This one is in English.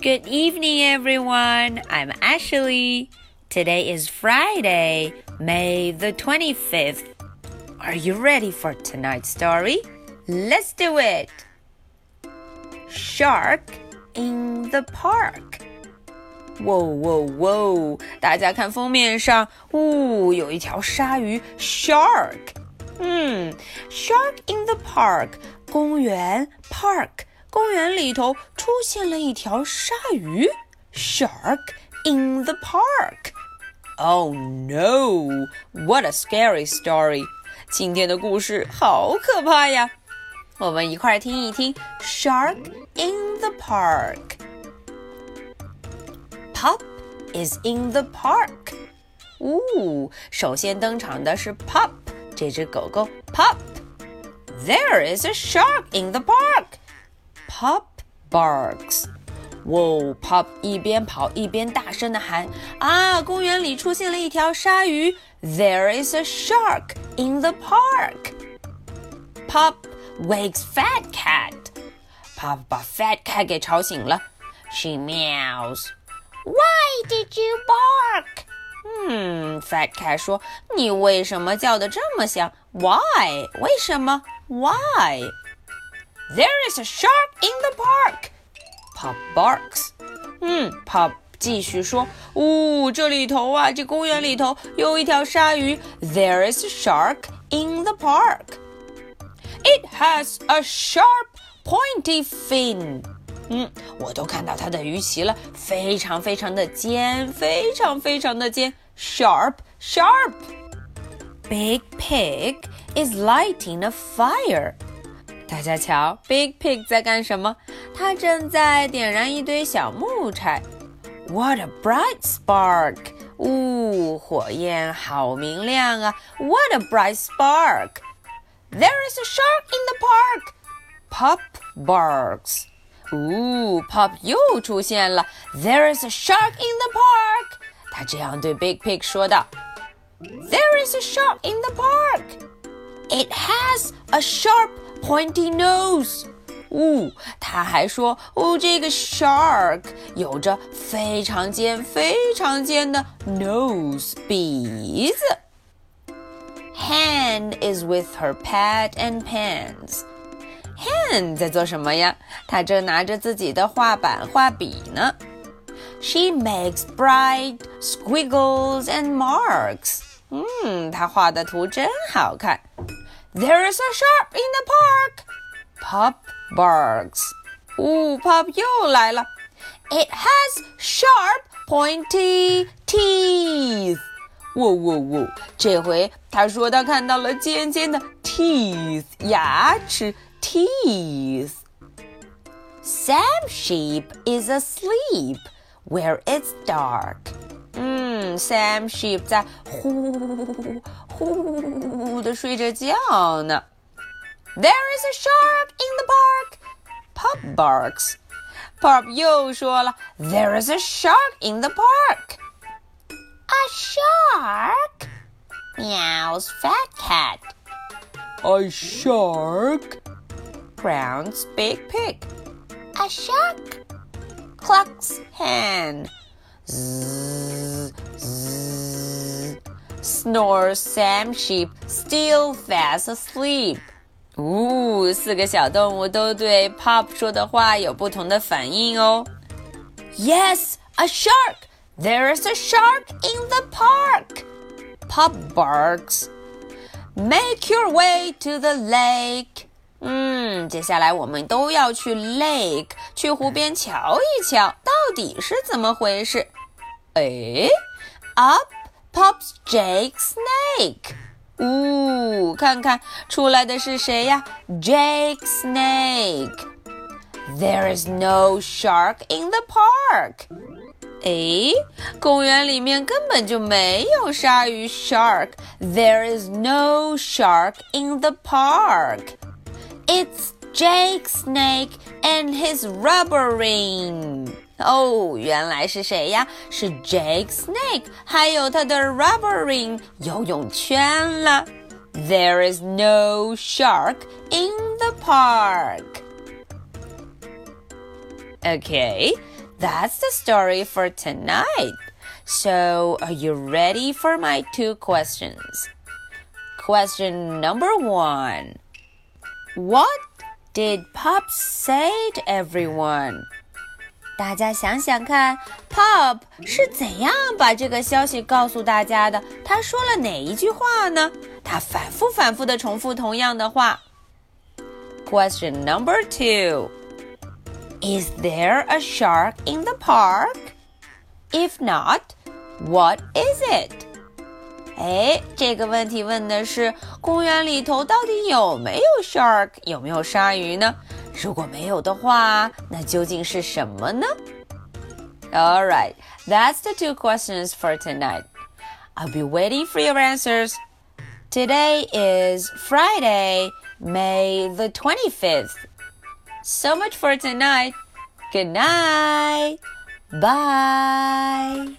Good evening, everyone. I'm Ashley. Today is Friday, May the 25th. Are you ready for tonight's story? Let's do it. Shark in the park. 哇哇哇！大家看封面上，呜，有一条鲨鱼，shark。嗯，shark in the park，公园，park， 公园里头出现了一条鲨鱼，shark in the park。Oh no! What a scary story! 今天的故事好可怕呀！我们一块儿听一听，Shark in the Park。Pup is in the park。呜，首先登场的是 Pup，这只狗狗 Pup。There is a shark in the park. Pup barks. 哇，Pup 一边跑一边大声的喊：“啊，公园里出现了一条鲨鱼！There is a shark in the park. Pup wakes Fat Cat. Pup 把 Fat Cat 给吵醒了。She meows. Why did you bark? 嗯，Fat Cat 说：“你为什么叫的这么响？Why？为什么？Why? There is a shark in the park. Pop barks. 嗯，Pop 继续说：“呜，这里头啊，这公园里头有一条鲨鱼。There is a shark in the park. It has a sharp, pointy fin.” 嗯，我都看到它的鱼鳍了，非常非常的尖，非常非常的尖，sharp sharp。Big Pig is lighting a fire。 大家瞧，Big Pig 在干什么？他正在点燃一堆小木柴。What a bright spark！呜，火焰好明亮啊！What a bright spark！There is a shark in the park. Pup barks. 呜，Pup 又出现了。There is a shark in the park. 他这样对 Big Pig 说道。There is a shark in the park. It has a sharp, pointy nose. 呜，他还说，哦，这个 shark 有着非常尖、非常尖的 nose 鼻子。Hen is with her pad and pens. Hen 在做什么呀？她正拿着自己的画板、画笔呢。She makes bright squiggles and marks. 嗯，她画的图真好看。 There is a shark in the park. Pup barks. 呜，Pup 又来了。It has sharp, pointy teeth. 喔喔喔！这回他说他看到了尖尖的 teeth 牙齿 teeth. Sam sheep is asleep where it's dark. 嗯，Sam sheep 在呼呼的睡着觉呢。There is a shark in the park. Pup barks. Pup 又说了，There is a shark in the park. A shark? Meows Fat Cat. A shark? Growls Big Pig. A shark? Clucks Hen. Zzz, zzz. Snores Sam Sheep, still fast asleep. 呜，四个小动物都对 Pop 说的话有不同的反应哦。Yes, a shark. There is a shark in the park. Pop barks. Make your way to the lake. 嗯，接下来我们都要去 lake，去湖边瞧一瞧，到底是怎么回事？ 哎，Up pops Jake Snake。呜，看看出来的是谁呀？Jake Snake。There is no shark in the park. 诶，公园里面根本就没有鲨鱼 shark. There is no shark in the park. It's Jake Snake and his rubber ring. 哦，原来是谁呀？是 Jake Snake，还有他的 rubber ring 游泳圈了。There is no shark in the park. Okay, that's the story for tonight. So, are you ready for my two questions? Question number one What did Pop say to everyone? 大家想想看，Pop 是怎样把这个消息告诉大家的？他说了哪一句话呢？他反复反复的重复同样的话。Question number two Is there a shark in the park? If not, what is it? 哎，这个问题问的是公园里头到底有没有 shark，有没有鲨鱼呢？ 如果没有的话，那究竟是什么呢？All right, that's the two questions for tonight. I'll be waiting for your answers. Today is Friday, May the 25th. So much for tonight. Good night. Bye.